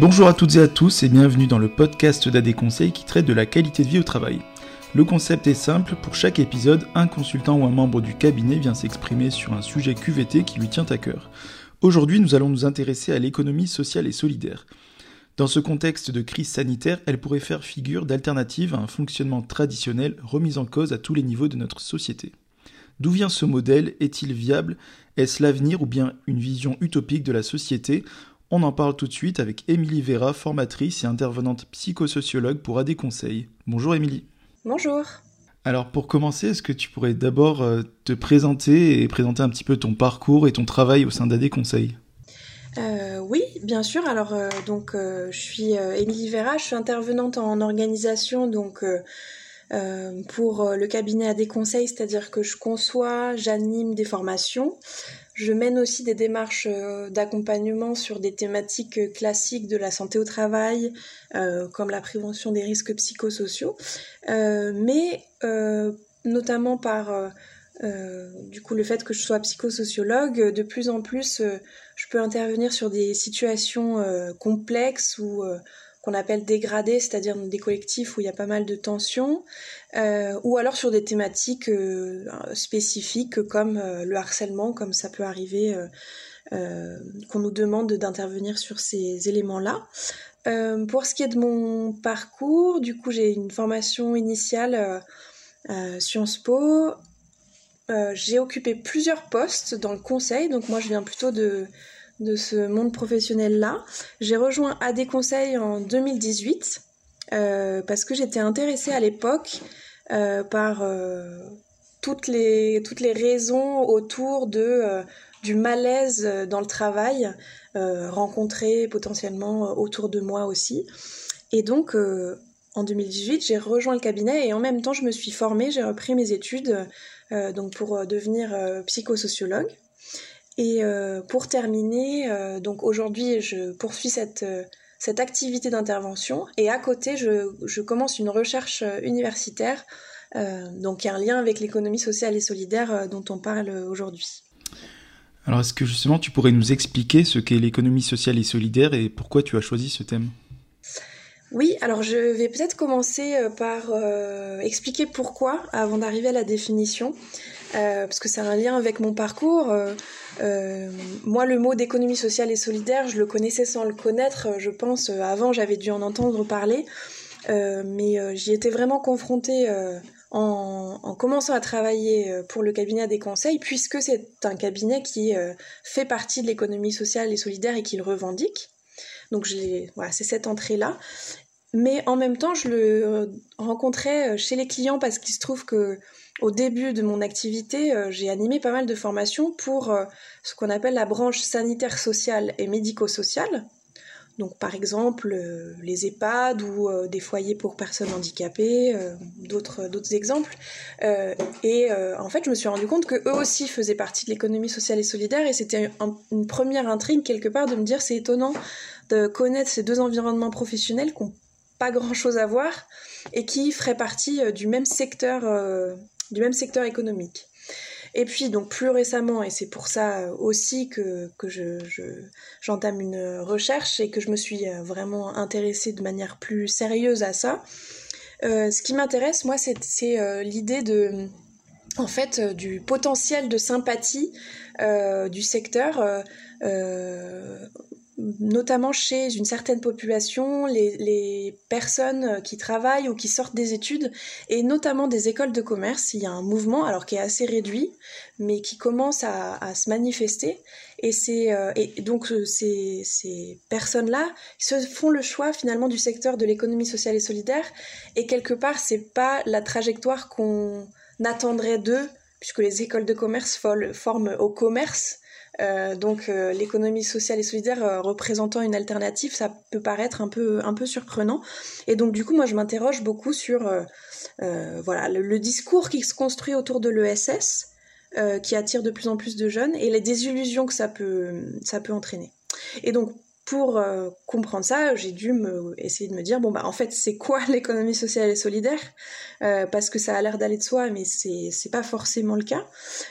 Bonjour à toutes et à tous et bienvenue dans le podcast d'AD Conseil qui traite de la qualité de vie au travail. Le concept est simple, pour chaque épisode, un consultant ou un membre du cabinet vient s'exprimer sur un sujet QVT qui lui tient à cœur. Aujourd'hui, nous allons nous intéresser à l'économie sociale et solidaire. Dans ce contexte de crise sanitaire, elle pourrait faire figure d'alternative à un fonctionnement traditionnel remis en cause à tous les niveaux de notre société. D'où vient ce modèle? Est-il viable? Est-ce l'avenir ou bien une vision utopique de la société? On en parle tout de suite avec Émilie Vera, formatrice et intervenante psychosociologue pour AD Conseil. Bonjour Émilie. Bonjour. Alors pour commencer, est-ce que tu pourrais d'abord euh, te présenter et présenter un petit peu ton parcours et ton travail au sein d'AD Conseil? Euh, oui, bien sûr. Alors, euh, donc, je suis Émilie Vera, je suis intervenante en organisation, donc pour le cabinet à des conseils, c'est-à-dire que je conçois, j'anime des formations. Je mène aussi des démarches euh, d'accompagnement sur des thématiques classiques de la santé au travail, comme la prévention des risques psychosociaux, mais notamment par du coup le fait que je sois psychosociologue, de plus en plus je peux intervenir sur des situations complexes ou qu'on appelle dégradés, c'est-à-dire des collectifs où il y a pas mal de tensions, euh, ou alors sur des thématiques euh, spécifiques comme euh, le harcèlement, comme ça peut arriver, qu'on nous demande d'intervenir sur ces éléments-là. pour ce qui est de mon parcours, du coup j'ai une formation initiale Sciences Po. j'ai occupé plusieurs postes dans le conseil, donc moi je viens plutôt de de ce monde professionnel-là. J'ai rejoint AD Conseil en 2018 euh, parce que j'étais intéressée à l'époque euh, par euh, toutes, les, raisons autour du malaise dans le travail rencontré potentiellement autour de moi aussi. Et donc, en 2018, j'ai rejoint le cabinet et en même temps, je me suis formée, j'ai repris mes études donc pour devenir psychosociologue. Et euh, pour terminer, euh, donc aujourd'hui, je poursuis cette, euh, cette activité d'intervention et à côté, je, je, commence une recherche universitaire, donc il y a un lien avec l'économie sociale et solidaire dont on parle aujourd'hui. Alors est-ce que justement tu pourrais nous expliquer ce qu'est l'économie sociale et solidaire et pourquoi tu as choisi ce thème? Oui, alors je vais peut-être commencer par expliquer pourquoi avant d'arriver à la définition. Euh, parce que c'est un lien avec mon parcours. Euh, euh, moi, le mot d'économie sociale et solidaire, je le connaissais sans le connaître, je pense. avant, j'avais dû en entendre parler, mais j'y étais vraiment confrontée en, en, commençant à travailler pour le cabinet des conseils, puisque c'est un cabinet qui fait partie de l'économie sociale et solidaire et qui le revendique. Donc, c'est cette entrée-là. Mais en même temps, je le rencontrais chez les clients parce qu'il se trouve que au début de mon activité, euh, j'ai animé pas mal de formations pour euh, ce qu'on appelle la branche sanitaire sociale et médico-sociale. Donc par exemple euh, les EHPAD ou des foyers pour personnes handicapées, d'autres d'autres exemples. et en fait, je me suis rendu compte que eux aussi faisaient partie de l'économie sociale et solidaire et c'était une première intrigue quelque part de me dire c'est étonnant de connaître ces deux environnements professionnels qui n'ont pas grand chose à voir et qui feraient partie du même secteur du même secteur économique. Et puis donc plus récemment, et c'est pour ça aussi que, que je, j'entame une recherche et que je me suis vraiment intéressée de manière plus sérieuse à ça, euh, ce qui m'intéresse moi c'est, euh, l'idée de en fait du potentiel de sympathie euh, du secteur notamment chez une certaine population, les, personnes qui travaillent ou qui sortent des études, et notamment des écoles de commerce, il y a un mouvement, alors qui est assez réduit, mais qui commence à, se manifester. Et, euh, et donc euh, ces, ces personnes-là se font le choix finalement du secteur de l'économie sociale et solidaire, et quelque part, c'est pas la trajectoire qu'on attendrait d'eux, puisque les écoles de commerce forment au commerce euh, donc euh, l'économie sociale et solidaire euh, représentant une alternative, ça peut paraître un peu un peu surprenant. Et donc du coup, moi, je m'interroge beaucoup sur voilà le, discours qui se construit autour de l'ESS, qui attire de plus en plus de jeunes, et les désillusions que ça peut ça peut entraîner. Et donc pour comprendre ça, j'ai dû essayer de me dire bon bah en fait c'est quoi l'économie sociale et solidaire? Parce que ça a l'air d'aller de soi, mais c'est c'est pas forcément le cas.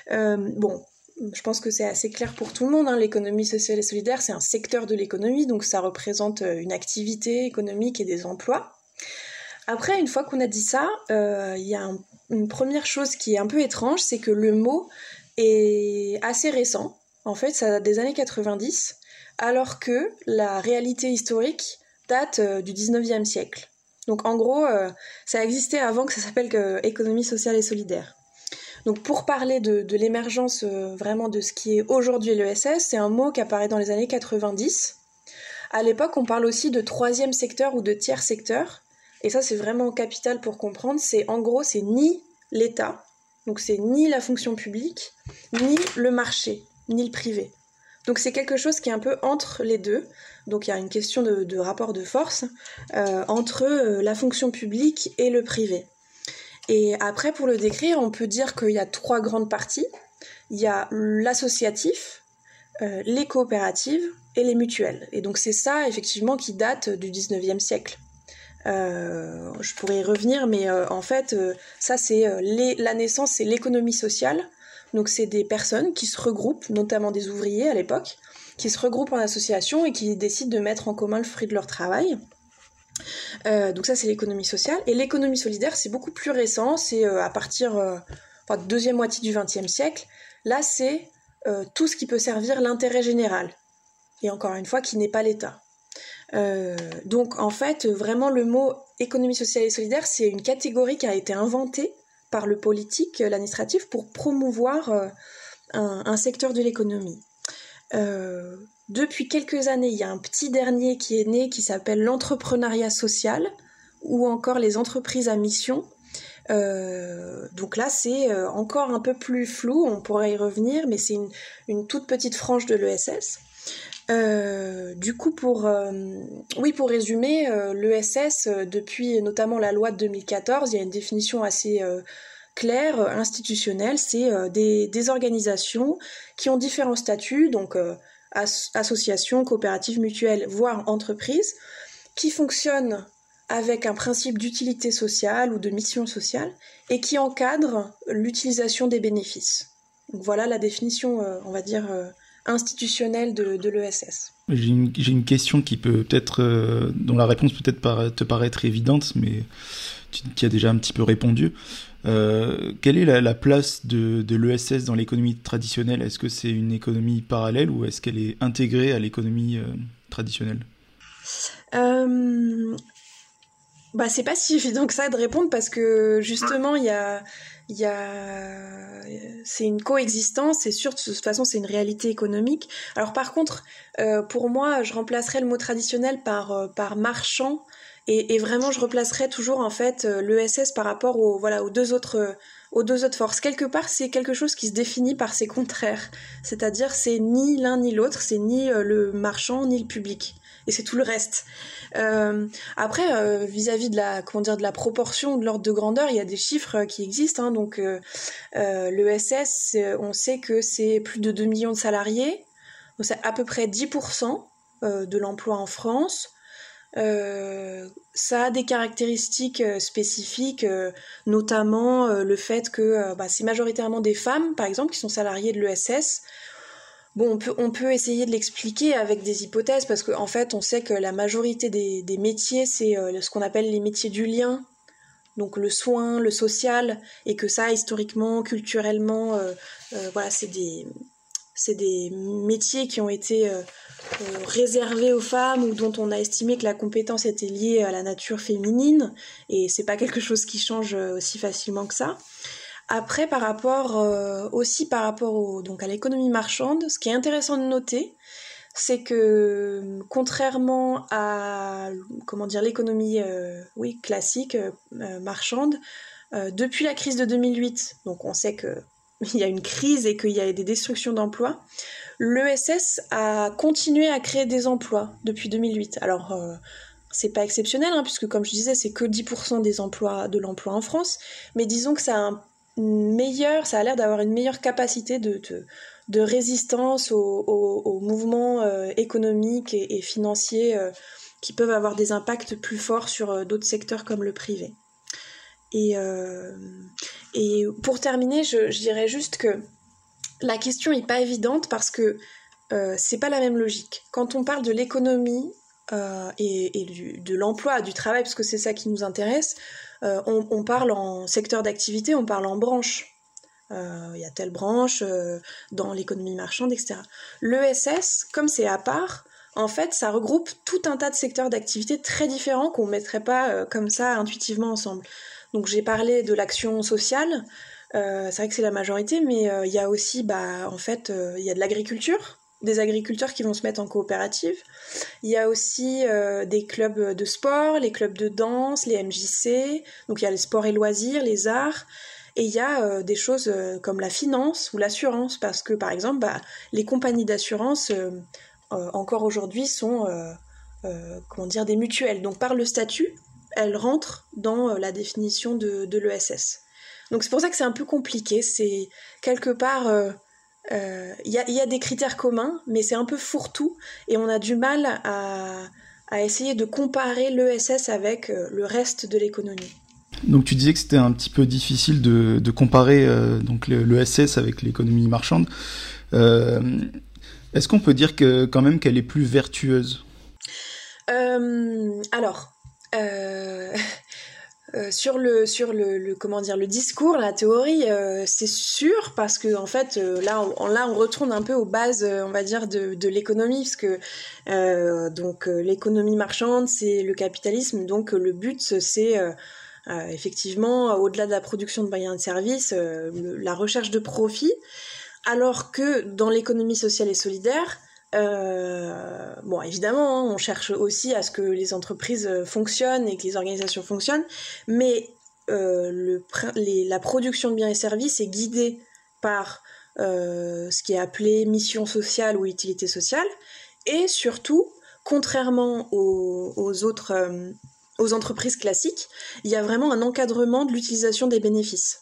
bon, je pense que c'est assez clair pour tout le monde. Hein. L'économie sociale et solidaire, c'est un secteur de l'économie, donc ça représente une activité économique et des emplois. Après, une fois qu'on a dit ça, il y a une première chose qui est un peu étrange, c'est que le mot est assez récent. En fait, ça date des années 90, alors que la réalité historique date du 19e siècle. Donc en gros, euh, ça existait avant que ça s'appelle économie sociale et solidaire. Donc pour parler de, l'émergence euh, vraiment de ce qui est aujourd'hui l'ESS, c'est un mot qui apparaît dans les années 90. À l'époque, on parle aussi de troisième secteur ou de tiers secteur. Et ça, c'est vraiment capital pour comprendre. C'est en gros, c'est ni l'État, donc c'est ni la fonction publique, ni le marché, ni le privé. Donc c'est quelque chose qui est un peu entre les deux. Donc il y a une question de, rapport de force euh, entre euh, la fonction publique et le privé. Et après, pour le décrire, on peut dire qu'il y a trois grandes parties. Il y a l'associatif, euh, les coopératives et les mutuelles. Et donc c'est ça, effectivement, qui date du 19e siècle. je pourrais y revenir, mais en fait, ça c'est la naissance, c'est l'économie sociale. Donc c'est des personnes qui se regroupent, notamment des ouvriers à l'époque, qui se regroupent en association et qui décident de mettre en commun le fruit de leur travail. Euh, donc ça c'est l'économie sociale. Et l'économie solidaire c'est beaucoup plus récent, c'est euh, à partir euh, de deuxième moitié du XXe siècle. Là c'est tout ce qui peut servir l'intérêt général. Et encore une fois qui n'est pas l'État. donc en fait vraiment le mot économie sociale et solidaire c'est une catégorie qui a été inventée par le politique, l'administratif pour promouvoir un secteur de l'économie. Euh, depuis quelques années, il y a un petit dernier qui est né qui s'appelle l'entrepreneuriat social ou encore les entreprises à mission. Euh, donc là, c'est euh, encore un peu plus flou, on pourrait y revenir, mais c'est une, toute petite frange de l'ESS. du coup, pour, oui, pour résumer, l'ESS, depuis notamment la loi de 2014, il y a une définition assez clair, euh, institutionnel, c'est euh, des, organisations qui ont différents statuts, donc euh, associations, coopératives, mutuelles, voire entreprises, qui fonctionnent avec un principe d'utilité sociale ou de mission sociale et qui encadrent l'utilisation des bénéfices. voilà la définition, on va dire, institutionnelle de, l'ESS. J'ai une, question qui peut peut-être, dont la réponse peut être te paraître évidente, mais tu, tu as déjà un petit peu répondu. Euh, quelle est la, place de, l'ESS dans l'économie traditionnelle? Est-ce que c'est une économie parallèle ou est-ce qu'elle est intégrée à l'économie euh, traditionnelle? Euh, bah, C'est pas si évident que ça de répondre parce que justement, il y a, y a... c'est une coexistence, c'est sûr, de toute façon, c'est une réalité économique. Alors par contre, pour moi, je remplacerais le mot traditionnel par, par marchand et, vraiment, je replacerais toujours en fait euh, l'ESS par rapport aux, voilà, aux, deux autres, euh, aux deux autres forces. Quelque part, c'est quelque chose qui se définit par ses contraires. C'est-à-dire, c'est ni l'un ni l'autre, c'est ni euh, le marchand ni le public. Et c'est tout le reste. Après, vis-à-vis de la comment dire de la proportion, de l'ordre de grandeur, il y a des chiffres qui existent. Hein, donc, l'ESS, on sait que c'est plus de 2 millions de salariés. C'est à peu près 10% de l'emploi en France. Euh, ça a des caractéristiques euh, spécifiques, euh, notamment le fait que bah, c'est majoritairement des femmes, par exemple, qui sont salariées de l'ESS. Bon, on peut, on peut essayer de l'expliquer avec des hypothèses, parce qu'en en fait, on sait que la majorité des, des métiers, c'est ce qu'on appelle les métiers du lien, donc le soin, le social, et que ça, historiquement, culturellement, voilà, c'est des, c'est des métiers qui ont été euh, réservé aux femmes ou dont on a estimé que la compétence était liée à la nature féminine et c'est pas quelque chose qui change euh, aussi facilement que ça. Après, par rapport euh, aussi par rapport au, donc à l'économie marchande, ce qui est intéressant de noter, c'est que contrairement à comment dire l'économie oui classique marchande, depuis la crise de 2008, donc on sait que il y a une crise et qu'il y a des destructions d'emplois, l'ESS a continué à créer des emplois depuis 2008. Alors, euh, c'est pas exceptionnel, hein, puisque comme je disais, c'est que 10% des emplois de l'emploi en France, mais disons que ça a un meilleur, ça a l'air d'avoir une meilleure capacité de, de, résistance aux, mouvements euh, économiques et, financiers euh, qui peuvent avoir des impacts plus forts sur d'autres secteurs comme le privé. Et, et pour terminer, je, je dirais juste que la question n'est pas évidente parce que euh, c'est pas la même logique. Quand on parle de l'économie euh, et, de l'emploi, du travail, parce que c'est ça qui nous intéresse, euh, on, parle en secteur d'activité, on parle en branche. Il y a telle branche dans l'économie marchande, etc. L'ESS, comme c'est à part, en fait, ça regroupe tout un tas de secteurs d'activité très différents qu'on ne mettrait pas comme ça intuitivement ensemble. Donc j'ai parlé de l'action sociale, c'est vrai que c'est la majorité, mais il y a aussi, bah, en fait, il y a de l'agriculture, des agriculteurs qui vont se mettre en coopérative. Il y a aussi euh, des clubs de sport, les clubs de danse, les MJC, donc il y a les sports et loisirs, les arts, et il y a euh, des choses euh, comme la finance ou l'assurance, parce que par exemple, bah, les compagnies d'assurance, encore aujourd'hui, sont comment dire, des mutuelles. Donc par le statut, elles rentrent dans la définition de, de l'ESS. Donc c'est pour ça que c'est un peu compliqué, c'est quelque part il euh, y, a, des critères communs, mais c'est un peu fourre-tout et on a du mal à, essayer de comparer l'ESS avec euh, le reste de l'économie. Donc tu disais que c'était un petit peu difficile de, comparer euh, donc l'ESS avec l'économie marchande. Est-ce qu'on peut dire que quand même qu'elle est plus vertueuse? Alors, euh, sur le sur le, comment dire le discours la théorie euh, c'est sûr parce que en fait euh, là on, retourne un peu aux bases on va dire de, de l'économie parce que donc l'économie marchande c'est le capitalisme donc le but c'est effectivement au-delà de la production de biens et de services la recherche de profit alors que dans l'économie sociale et solidaire euh, bon, évidemment, hein, on cherche aussi à ce que les entreprises euh, fonctionnent et que les organisations fonctionnent, mais euh, la production de biens et services est guidée par ce qui est appelé mission sociale ou utilité sociale, et surtout, contrairement aux, autres, aux entreprises classiques, il y a vraiment un encadrement de l'utilisation des bénéfices.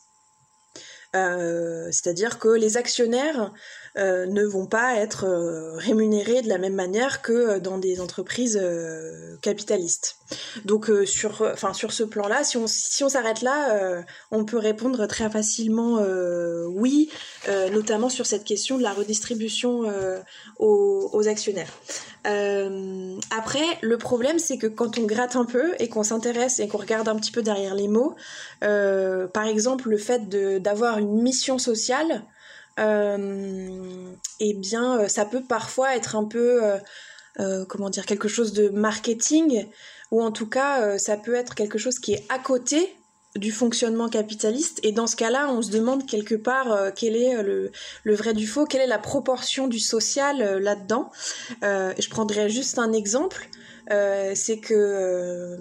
C'est-à-dire que les actionnaires euh, ne vont pas être euh, rémunérés de la même manière que euh, dans des entreprises capitalistes. Donc sur, enfin sur ce plan-là, si on si on s'arrête là, on peut répondre très facilement oui, notamment sur cette question de la redistribution aux, aux, actionnaires. après, le problème c'est que quand on gratte un peu et qu'on s'intéresse et qu'on regarde un petit peu derrière les mots, par exemple le fait d'avoir une mission sociale eh bien, euh, ça peut parfois être un peu, euh, comment dire, quelque chose de marketing, ou en tout cas, ça peut être quelque chose qui est à côté du fonctionnement capitaliste. Et dans ce cas-là, on se demande quelque part quel est le, vrai du faux, quelle est la proportion du social là-dedans. je prendrai juste un exemple. c'est que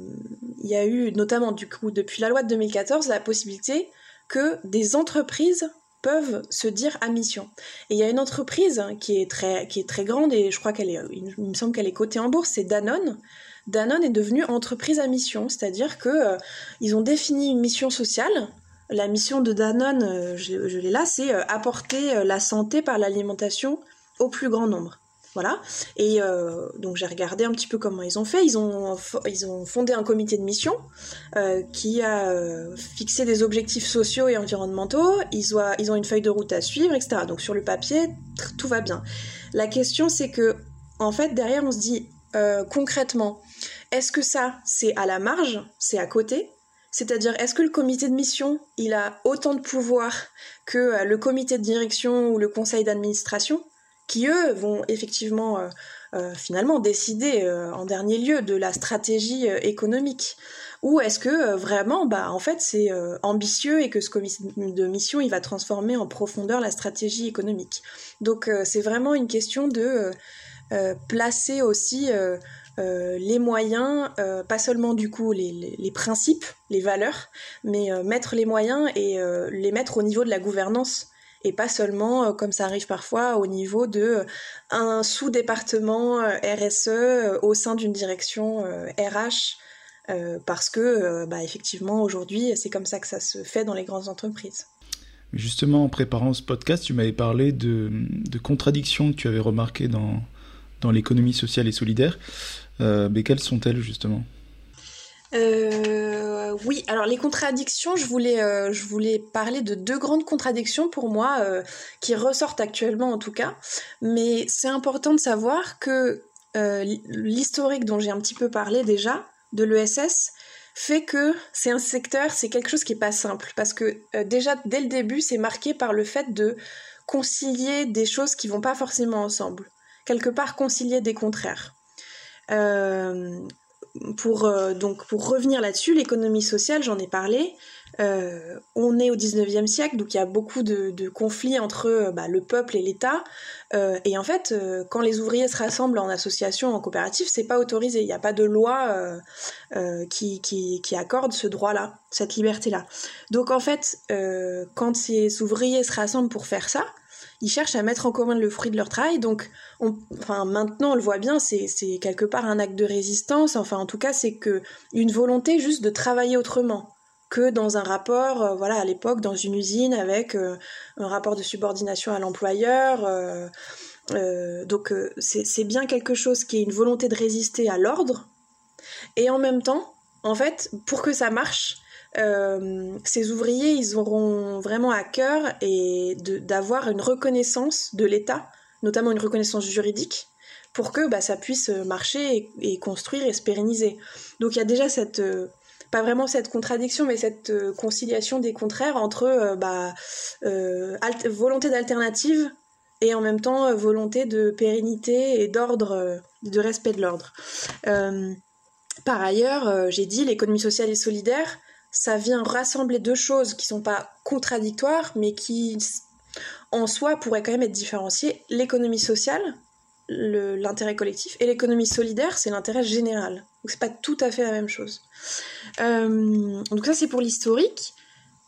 il y a eu notamment du coup depuis la loi de 2014 la possibilité que des entreprises peuvent se dire à mission. Et il y a une entreprise qui est très, qui est très grande et je crois qu'elle est, il me semble qu'elle est cotée en bourse, c'est Danone. Danone est devenue entreprise à mission, c'est-à-dire que euh, ils ont défini une mission sociale. La mission de Danone, euh, je, l'ai là, c'est euh, apporter la santé par l'alimentation au plus grand nombre. Voilà. Et euh, donc j'ai regardé un petit peu comment ils ont fait. Ils ont, ils ont fondé un comité de mission euh, qui a euh, fixé des objectifs sociaux et environnementaux. Ils ont, ils ont une feuille de route à suivre, etc. Donc sur le papier, tout va bien. La question c'est que, en fait, derrière on se dit concrètement, est-ce que ça c'est à la marge, c'est à côté? C'est-à-dire, est-ce que le comité de mission, il a autant de pouvoir que le comité de direction ou le conseil d'administration? Qui eux vont effectivement euh, euh, finalement décider euh, en dernier lieu de la stratégie économique. Ou est-ce que vraiment bah en fait c'est ambitieux et que ce comité de mission il va transformer en profondeur la stratégie économique? Donc c'est vraiment une question de placer aussi les moyens, pas seulement du coup les, les, principes, les valeurs, mais mettre les moyens et les mettre au niveau de la gouvernance et pas seulement, euh, comme ça arrive parfois, au niveau de euh, un sous-département euh, RSE au sein d'une direction RH. parce que, bah, effectivement, aujourd'hui, c'est comme ça que ça se fait dans les grandes entreprises. Justement, en préparant ce podcast, tu m'avais parlé de, de, contradictions que tu avais remarquées dans, dans l'économie sociale et solidaire. mais quelles sont-elles, justement? Oui, alors les contradictions, je voulais, je voulais parler de deux grandes contradictions pour moi qui ressortent actuellement en tout cas. Mais c'est important de savoir que l'historique dont j'ai un petit peu parlé déjà de l'ESS fait que c'est un secteur, c'est quelque chose qui est pas simple parce que déjà dès le début, c'est marqué par le fait de concilier des choses qui vont pas forcément ensemble. Quelque part concilier des contraires. Euh, pour, euh, donc, pour revenir là-dessus, l'économie sociale, j'en ai parlé. Euh, on est au 19e siècle, donc il y a beaucoup de, conflits entre bah, le peuple et l'État. et en fait, quand les ouvriers se rassemblent en association, en coopérative, c'est pas autorisé. Il n'y a pas de loi qui, qui, accorde ce droit-là, cette liberté-là. Donc en fait, quand ces ouvriers se rassemblent pour faire ça, ils cherchent à mettre en commun le fruit de leur travail. Donc, enfin, maintenant, on le voit bien, c'est quelque part un acte de résistance. Enfin, en tout cas, c'est que une volonté juste de travailler autrement que dans un rapport, euh, voilà, à l'époque, dans une usine avec euh, un rapport de subordination à l'employeur. Euh, donc, c'est bien quelque chose qui est une volonté de résister à l'ordre. Et en même temps, en fait, pour que ça marche, euh, ces ouvriers, ils auront vraiment à cœur et d'avoir une reconnaissance de l'État, notamment une reconnaissance juridique, pour que bah, ça puisse marcher et, construire et se pérenniser. Donc il y a déjà cette, euh, pas vraiment cette contradiction, mais cette euh, conciliation des contraires entre bah, volonté d'alternative et en même temps volonté de pérennité et d'ordre, de respect de l'ordre. par ailleurs, j'ai dit l'économie sociale et solidaire, ça vient rassembler deux choses qui sont pas contradictoires, mais qui en soi pourraient quand même être différenciées. L'économie sociale, l'intérêt collectif, et l'économie solidaire, c'est l'intérêt général. Donc c'est pas tout à fait la même chose. Euh, donc ça c'est pour l'historique.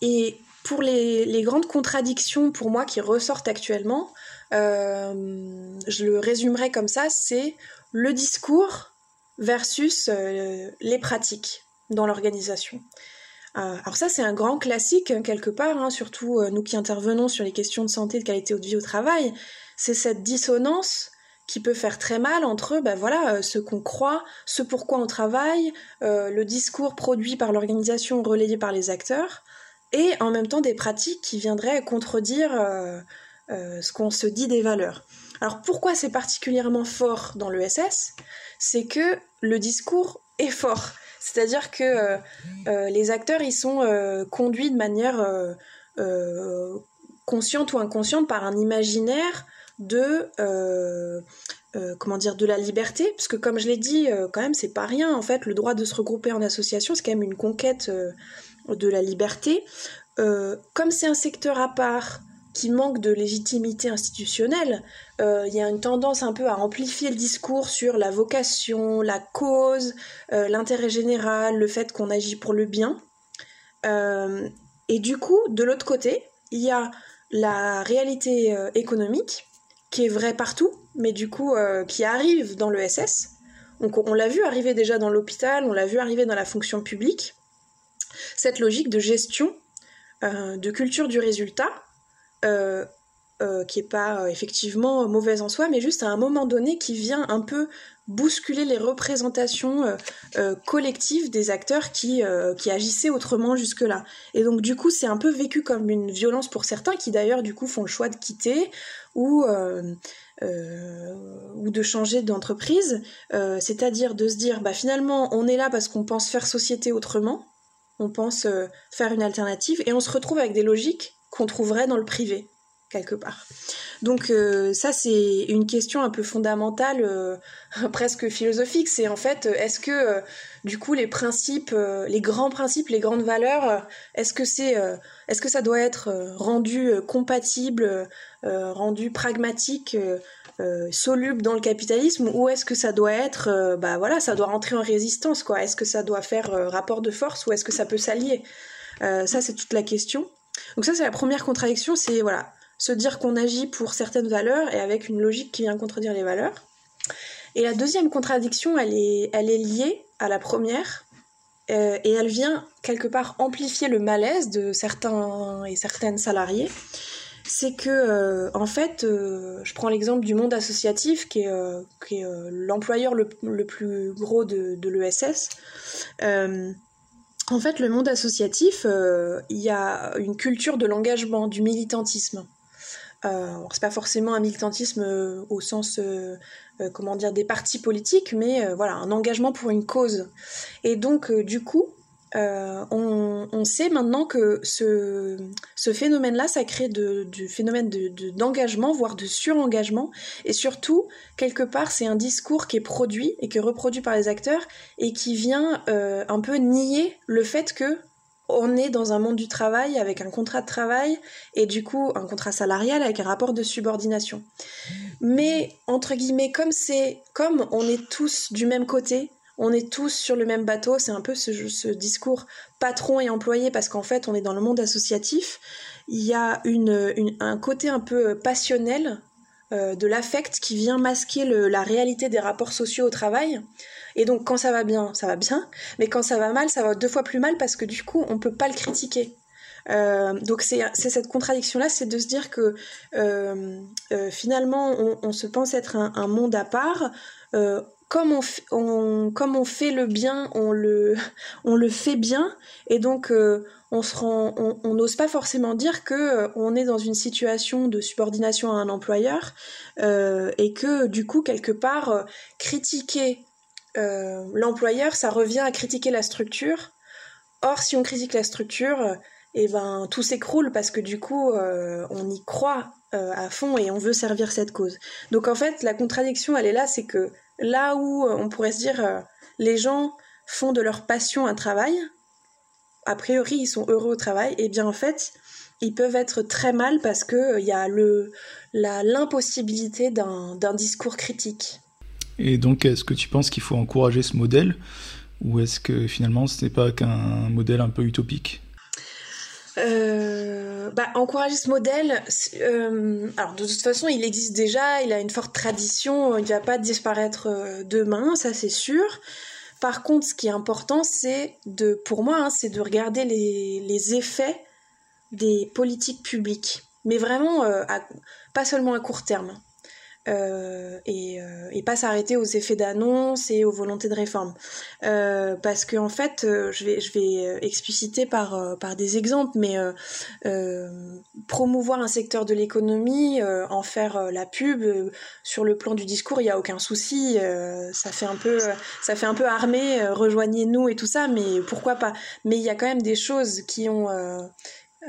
Et pour les, grandes contradictions pour moi qui ressortent actuellement, euh, je le résumerai comme ça, c'est le discours versus euh, les pratiques dans l'organisation. Euh, alors ça, c'est un grand classique hein, quelque part, hein, surtout euh, nous qui intervenons sur les questions de santé, de qualité de vie au travail. C'est cette dissonance qui peut faire très mal entre ben voilà euh, ce qu'on croit, ce pourquoi on travaille, le discours produit par l'organisation relayé par les acteurs, et en même temps des pratiques qui viendraient contredire ce qu'on se dit des valeurs. Alors pourquoi c'est particulièrement fort dans l'ESS C'est que le discours est fort. C'est-à-dire que euh, euh, les acteurs, ils sont euh, conduits de manière consciente ou inconsciente par un imaginaire de la liberté. Parce que comme je l'ai dit quand même c'est pas rien. En fait le droit de se regrouper en association c'est quand même une conquête de la liberté. Comme c'est un secteur à part qui manque de légitimité institutionnelle, euh, il y a une tendance un peu à amplifier le discours sur la vocation, la cause, euh, l'intérêt général, le fait qu'on agit pour le bien. Euh, et du coup, de l'autre côté, il y a la réalité économique qui est vraie partout, mais du coup qui arrive dans le SS. On l'a vu arriver déjà dans l'hôpital, on l'a vu arriver dans la fonction publique. Cette logique de gestion, de culture du résultat, euh, euh, qui est pas euh, effectivement mauvaise en soi, mais juste à un moment donné qui vient un peu bousculer les représentations collectives des acteurs qui, qui agissaient autrement jusque-là. Et donc du coup, c'est un peu vécu comme une violence pour certains qui d'ailleurs du coup font le choix de quitter ou ou de changer d'entreprise, c'est-à-dire de se dire bah finalement on est là parce qu'on pense faire société autrement, on pense faire une alternative et on se retrouve avec des logiques qu'on trouverait dans le privé quelque part. Donc euh, ça c'est une question un peu fondamentale, euh, presque philosophique. C'est en fait est-ce que euh, du coup les principes, les grands principes, les grandes valeurs, est-ce que c'est, est-ce que ça doit être rendu compatible, rendu pragmatique, soluble dans le capitalisme, ou est-ce que ça doit être, bah voilà, ça doit rentrer en résistance quoi? Est-ce que ça doit faire rapport de force ou est-ce que ça peut s'allier? Ça c'est toute la question. Donc ça, c'est la première contradiction, c'est voilà, se dire qu'on agit pour certaines valeurs et avec une logique qui vient contredire les valeurs. Et la deuxième contradiction, elle est, elle est liée à la première, euh, et elle vient quelque part amplifier le malaise de certains et certaines salariés. C'est que, euh, en fait, euh, je prends l'exemple du monde associatif, qui est, est l'employeur le, le, plus gros de, de l'ESS en fait, le monde associatif, il y a une culture de l'engagement, du militantisme. Euh, c'est pas forcément un militantisme au sens comment dire des partis politiques, mais voilà un engagement pour une cause. Et donc du coup, euh, on, sait maintenant que ce, phénomène-là, ça crée du phénomène d'engagement, voire de surengagement. Et surtout, quelque part, c'est un discours qui est produit et qui est reproduit par les acteurs et qui vient euh, un peu nier le fait que on est dans un monde du travail avec un contrat de travail et du coup un contrat salarial avec un rapport de subordination. Mais entre guillemets, comme c'est comme on est tous du même côté, on est tous sur le même bateau. C'est un peu ce, discours patron et employé parce qu'en fait, on est dans le monde associatif. Il y a un côté un peu passionnel euh, de l'affect qui vient masquer la réalité des rapports sociaux au travail. Et donc, quand ça va bien, ça va bien. Mais quand ça va mal, ça va deux fois plus mal parce que du coup, on peut pas le critiquer. Euh, donc c'est cette contradiction-là, c'est de se dire que euh, finalement on, se pense être un, monde à part, comme on, fait le bien, on le, fait bien, et donc euh, on n'ose pas forcément dire que euh, on est dans une situation de subordination à un employeur, euh, et que du coup quelque part critiquer l'employeur, ça revient à critiquer la structure. Or, si on critique la structure, et eh ben tout s'écroule parce que du coup on y croit à fond et on veut servir cette cause. Donc en fait la contradiction elle est là, c'est que là où euh, on pourrait se dire euh, les gens font de leur passion un travail, a priori ils sont heureux au travail, et bien en fait ils peuvent être très mal parce qu'il euh, y a l'impossibilité d'un discours critique. Et donc est-ce que tu penses qu'il faut encourager ce modèle? Ou est-ce que finalement ce n'est pas qu'un modèle un peu utopique? Euh, bah, encourager ce modèle, euh, alors de toute façon, il existe déjà, il a une forte tradition, il ne va pas disparaître euh, demain, ça c'est sûr. Par contre, ce qui est important, c'est de, pour moi, hein, c'est de regarder les, les, effets des politiques publiques, mais vraiment pas seulement à court terme. Euh, euh, et, pas s'arrêter aux effets d'annonce et aux volontés de réforme. Euh, parce que en fait, je vais, je vais expliciter par, par des exemples, mais promouvoir un secteur de l'économie, en faire la pub sur le plan du discours, il n'y a aucun souci. ça fait un peu, ça fait un peu armé, rejoignez-nous et tout ça, mais pourquoi pas Mais il y a quand même des choses qui ont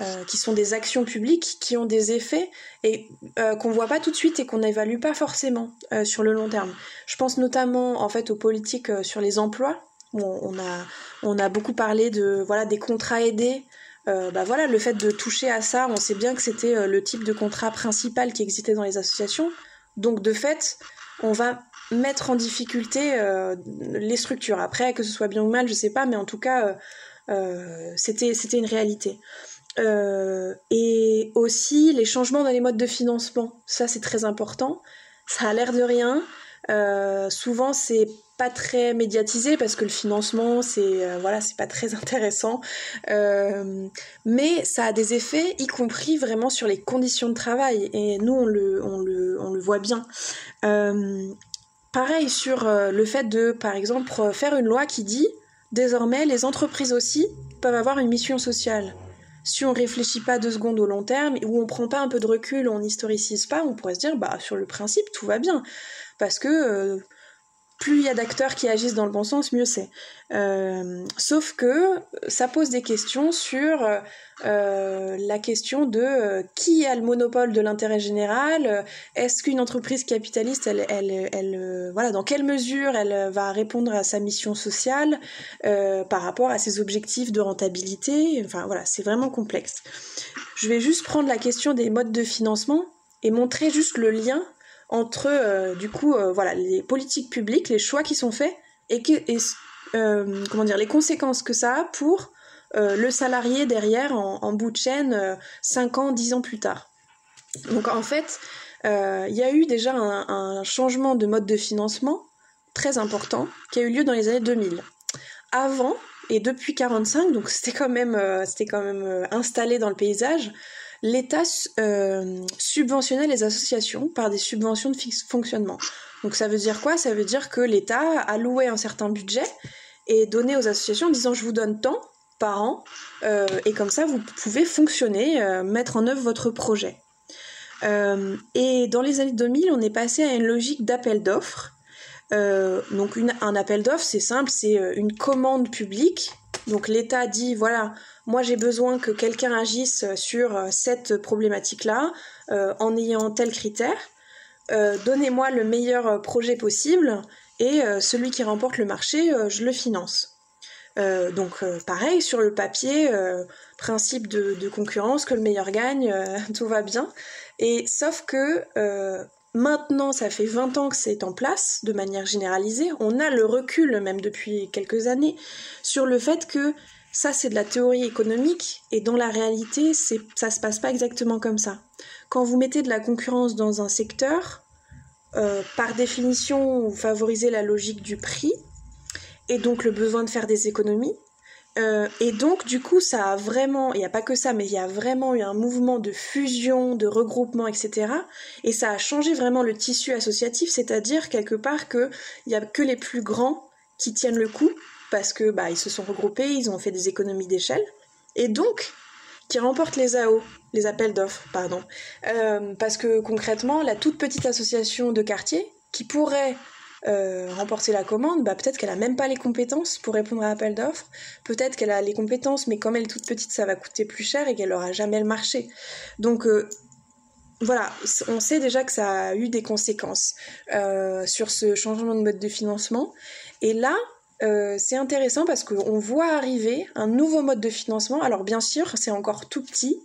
euh, qui sont des actions publiques qui ont des effets et euh, qu'on voit pas tout de suite et qu'on n'évalue pas forcément euh, sur le long terme. Je pense notamment en fait aux politiques sur les emplois où on, a on a beaucoup parlé de voilà des contrats aidés. bah voilà le fait de toucher à ça, on sait bien que c'était le type de contrat principal qui existait dans les associations. Donc de fait, on va mettre en difficulté les structures. Après que ce soit bien ou mal, je sais pas, mais en tout cas c'était c'était une réalité. Euh, et aussi les changements dans les modes de financement. Ça, c'est très important. Ça a l'air de rien. Euh, souvent, c'est pas très médiatisé parce que le financement, c'est euh, voilà, c'est pas très intéressant. mais ça a des effets, y compris vraiment sur les conditions de travail. Et nous, on le, on le, on le voit bien. pareil sur le fait de, par exemple, faire une loi qui dit désormais les entreprises aussi peuvent avoir une mission sociale si on réfléchit pas deux secondes au long terme, ou on prend pas un peu de recul, on n'historicise pas, on pourrait se dire, bah, sur le principe, tout va bien. Parce que euh, plus il y a d'acteurs qui agissent dans le bon sens, mieux c'est. Euh, sauf que ça pose des questions sur euh, la question de euh, qui a le monopole de l'intérêt général. Est-ce qu'une entreprise capitaliste, elle, elle, elle, voilà, dans quelle mesure elle va répondre à sa mission sociale par rapport à ses objectifs de rentabilité Enfin voilà, c'est vraiment complexe. Je vais juste prendre la question des modes de financement et montrer juste le lien entre euh, du coup euh, voilà les politiques publiques, les choix qui sont faits et, euh, comment dire les conséquences que ça a pour le salarié derrière en, bout de chaîne 5 ans, 10 ans plus tard. Donc en fait, il y a eu déjà un, changement de mode de financement très important qui a eu lieu dans les années 2000. Avant et depuis 45, donc c'était quand c'était quand même installé dans le paysage l'État euh, subventionnait les associations par des subventions de fonctionnement. Donc ça veut dire quoi? Ça veut dire que l'État allouait un certain budget et donnait aux associations en disant je vous donne tant par an, et comme ça, vous pouvez fonctionner, mettre en œuvre votre projet. et dans les années 2000, on est passé à une logique d'appel d'offres. donc un appel d'offres, c'est simple, c'est une commande publique. Donc l'État dit, voilà, moi j'ai besoin que quelqu'un agisse sur cette problématique-là en ayant tel critère. Donnez-moi le meilleur projet possible et euh, celui qui remporte le marché, euh, je le finance. Euh, donc pareil, sur le papier, principe de, concurrence, que le meilleur gagne, tout va bien. Et sauf que maintenant, ça fait 20 ans que c'est en place de manière généralisée, on a le recul, même depuis quelques années, sur le fait que ça c'est de la théorie économique et dans la réalité, ça se passe pas exactement comme ça. Quand vous mettez de la concurrence dans un secteur, euh, par définition, vous favorisez la logique du prix et donc le besoin de faire des économies. Euh, et donc, du coup, ça a vraiment, il n'y a pas que ça, mais il y a vraiment eu un mouvement de fusion, de regroupement, etc. Et ça a changé vraiment le tissu associatif, c'est-à-dire quelque part qu'il n'y a que les plus grands qui tiennent le coup, parce que bah, ils se sont regroupés, ils ont fait des économies d'échelle. Et donc, qui remportent les AO, les appels d'offres, pardon. Euh, parce que concrètement, la toute petite association de quartier qui pourrait euh, remporter la commande, bah, peut-être qu'elle a même pas les compétences pour répondre à l'appel d'offres. Peut-être qu'elle a les compétences, mais comme elle est toute petite, ça va coûter plus cher et qu'elle n'aura jamais le marché. Donc euh, voilà, on sait déjà que ça a eu des conséquences sur ce changement de mode de financement. Et là, euh, c'est intéressant parce qu'on voit arriver un nouveau mode de financement. Alors bien sûr, c'est encore tout petit.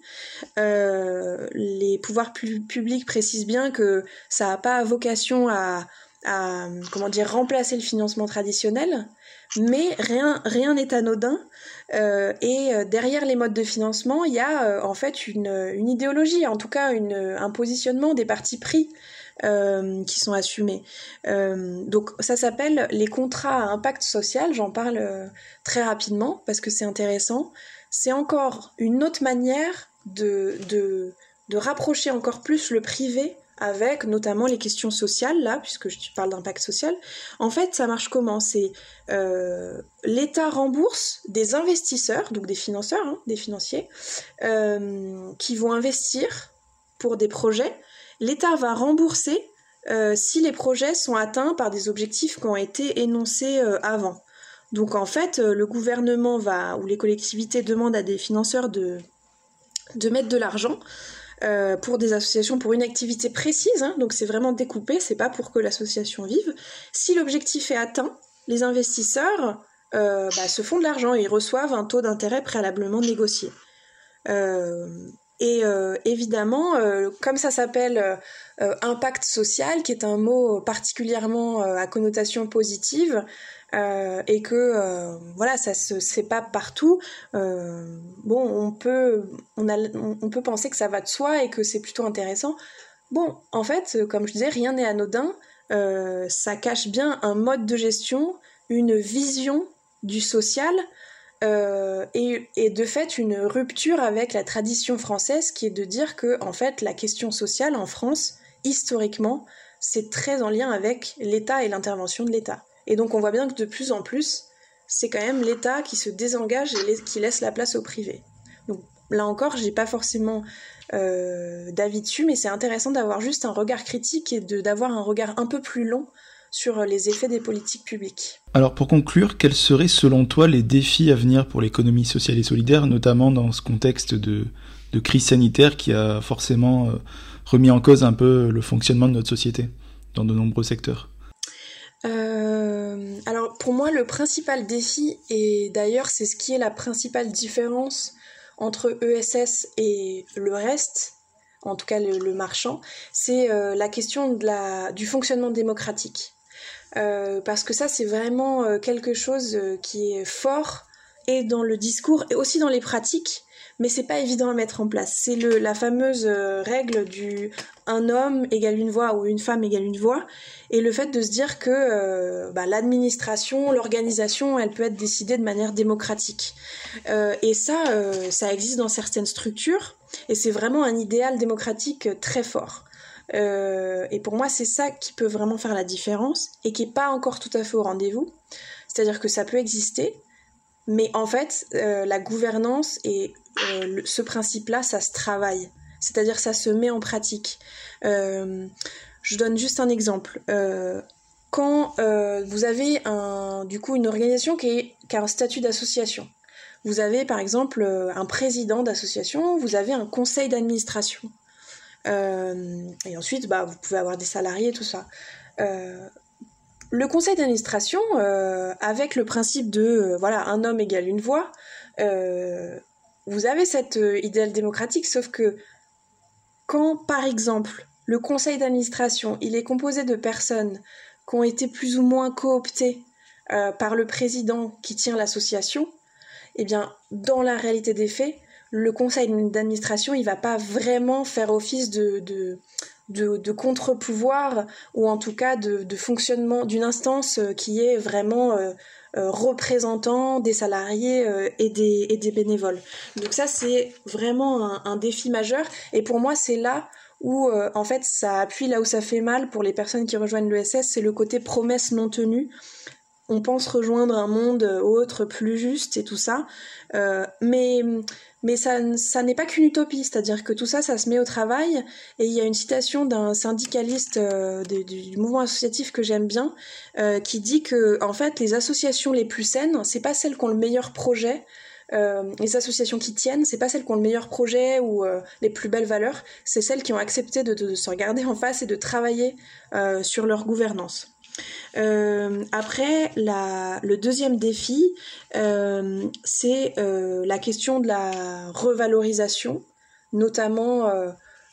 Euh, les pouvoirs publics précisent bien que ça n'a pas vocation à, comment dire remplacer le financement traditionnel, mais rien rien n'est anodin. Euh, et derrière les modes de financement, il y a en fait une, idéologie, en tout cas un positionnement des partis pris. Euh, qui sont assumés. Euh, donc ça s'appelle les contrats à impact social, j'en parle euh, très rapidement parce que c'est intéressant. C'est encore une autre manière de, de, de rapprocher encore plus le privé avec notamment les questions sociales, là, puisque je parle d'impact social. En fait, ça marche comment? C'est l'État rembourse des investisseurs, donc des financeurs, hein, des financiers, qui vont investir pour des projets l'État va rembourser euh, si les projets sont atteints par des objectifs qui ont été énoncés euh, avant. Donc en fait, euh, le gouvernement va ou les collectivités demandent à des financeurs de, mettre de l'argent pour des associations pour une activité précise. Hein. donc c'est vraiment découpé, c'est pas pour que l'association vive. Si l'objectif est atteint, les investisseurs bah, se font de l'argent et ils reçoivent un taux d'intérêt préalablement négocié. Et euh, évidemment, euh, comme ça s'appelle euh, impact social, qui est un mot particulièrement à connotation positive, et que voilà, ça se sait pas partout. bon, on peut, on, a, on peut penser que ça va de soi et que c'est plutôt intéressant. Bon, en fait, comme je disais, rien n'est anodin. ça cache bien un mode de gestion, une vision du social euh, et, de fait une rupture avec la tradition française qui est de dire que en fait la question sociale en France historiquement c'est très en lien avec l'État et l'intervention de l'État. Et donc on voit bien que de plus en plus c'est quand même l'État qui se désengage et qui laisse la place au privé. Donc là encore j'ai pas forcément euh, d'avis dessus mais c'est intéressant d'avoir juste un regard critique et d'avoir un regard un peu plus long sur les effets des politiques publiques. Alors pour conclure, quels seraient selon toi les défis à venir pour l'économie sociale et solidaire, notamment dans ce contexte de, crise sanitaire qui a forcément euh, remis en cause un peu le fonctionnement de notre société dans de nombreux secteurs? Euh, alors pour moi le principal défi et d'ailleurs c'est ce qui est la principale différence entre ESS et le reste, en tout cas le, marchand, c'est euh, la question de la, du fonctionnement démocratique. Euh, parce que ça c'est vraiment euh, quelque chose euh, qui est fort et dans le discours et aussi dans les pratiques mais c'est pas évident à mettre en place. C'est la fameuse règle du un homme égale une voix ou une femme égale une voix, et le fait de se dire que bah, l'administration, l'organisation, elle peut être décidée de manière démocratique. et ça, ça existe dans certaines structures, et c'est vraiment un idéal démocratique très fort. Euh, et pour moi, c'est ça qui peut vraiment faire la différence et qui n'est pas encore tout à fait au rendez-vous. C'est-à-dire que ça peut exister, Mais en fait, la gouvernance et ce principe-là, ça se travaille. C'est-à-dire ça se met en pratique. je donne juste un exemple quand vous avez un, du coup une organisation qui a un statut d'association. Vous avez par exemple un président d'association, vous avez un conseil d'administration. Euh, et ensuite, bah, vous pouvez avoir des salariés, tout ça. Euh, le conseil d'administration, euh, avec le principe de voilà un homme égale une voix, vous avez cette idéal démocratique, sauf que quand, par exemple, le conseil d'administration, il est composé de personnes qui ont été plus ou moins cooptées par le président qui tient l'association, eh bien, dans la réalité des faits, le conseil d'administration, il va pas vraiment faire office de, de, contre-pouvoir ou en tout cas de, fonctionnement d'une instance euh, qui est vraiment euh, euh, représentant des salariés et, des, et des bénévoles. Donc ça, c'est vraiment un, défi majeur. Et pour moi, c'est là où en fait ça appuie là où ça fait mal pour les personnes qui rejoignent l'ESS, c'est le côté promesse non tenue. On pense rejoindre un monde autre, plus juste et tout ça, mais mais ça, n'est pas qu'une utopie, c'est-à-dire que tout ça, ça se met au travail. Et il y a une citation d'un syndicaliste euh, du, mouvement associatif que j'aime bien, euh, qui dit que en fait, les associations les plus saines, c'est pas celles qui ont le meilleur projet. Euh, les associations qui tiennent, c'est pas celles qui ont le meilleur projet ou les plus belles valeurs, c'est celles qui ont accepté de, se regarder en face et de travailler sur leur gouvernance. Euh, après, le deuxième défi, euh, c'est euh, la question de la revalorisation, notamment,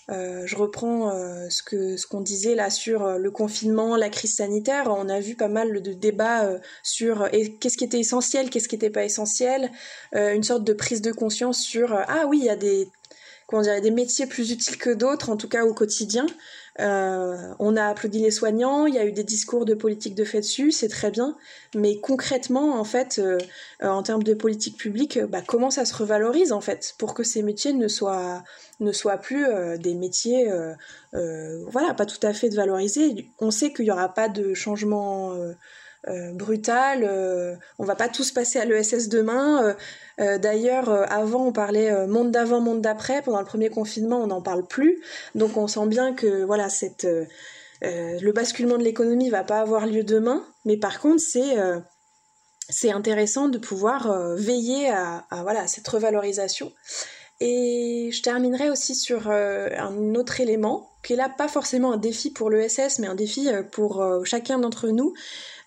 je reprends ce qu'on disait là sur le confinement, la crise sanitaire. On a vu pas mal de débats sur qu'est-ce qui était essentiel, qu'est-ce qui n'était pas essentiel, une sorte de prise de conscience sur ah oui, il y a des comment dire, des métiers plus utiles que d'autres, en tout cas au quotidien. Euh, on a applaudi les soignants, il y a eu des discours de politique de fait dessus, c'est très bien. Mais concrètement, en fait, euh, en termes de politique publique, bah, comment ça se revalorise en fait pour que ces métiers ne soient ne soient plus euh, des métiers, voilà, pas tout à fait valorisés. On sait qu'il n'y aura pas de changement euh, brutal. Euh, on va pas tous passer à l'ESS demain. Euh, d'ailleurs, avant on parlait monde d'avant, monde d'après. Pendant le premier confinement, on n'en parle plus. Donc on sent bien que voilà, le basculement de l'économie va pas avoir lieu demain. Mais par contre, c'est intéressant de pouvoir veiller à, à, voilà cette revalorisation. Et je terminerai aussi sur un autre élément qui est là pas forcément un défi pour l'ESS, mais un défi pour chacun d'entre nous.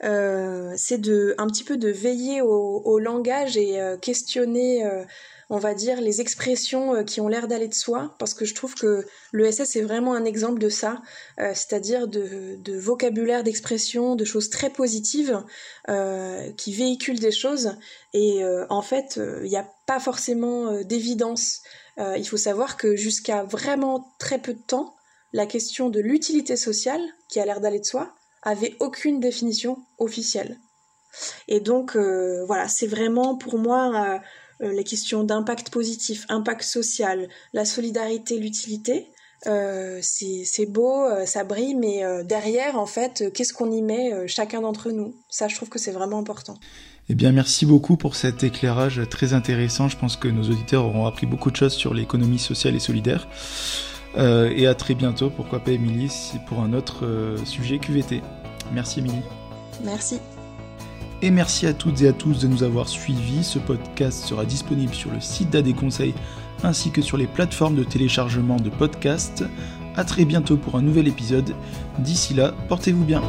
Euh, c'est de un petit peu de veiller au, langage et euh, questionner euh, on va dire les expressions qui ont l'air d'aller de soi parce que je trouve que l'ESS est vraiment un exemple de ça c'est-à-dire de, vocabulaire d'expression de choses très positives qui véhiculent des choses et en fait il n'y a pas forcément d'évidence il faut savoir que jusqu'à vraiment très peu de temps la question de l'utilité sociale qui a l'air d'aller de soi avait aucune définition officielle. Et donc euh, voilà, c'est vraiment pour moi euh, euh, les questions d'impact positif, impact social, la solidarité, l'utilité. c'est beau, ça brille, mais derrière, en fait, qu'est-ce qu'on y met chacun d'entre nous? Ça, je trouve que c'est vraiment important. Eh bien, merci beaucoup pour cet éclairage très intéressant. Je pense que nos auditeurs auront appris beaucoup de choses sur l'économie sociale et solidaire. Euh, et à très bientôt, pourquoi pas Émilie, pour un autre euh, sujet QVT. Merci Émilie. Merci. Et merci à toutes et à tous de nous avoir suivis. Ce podcast sera disponible sur le site d'AD Conseil ainsi que sur les plateformes de téléchargement de podcasts. A très bientôt pour un nouvel épisode. D'ici là, portez-vous bien.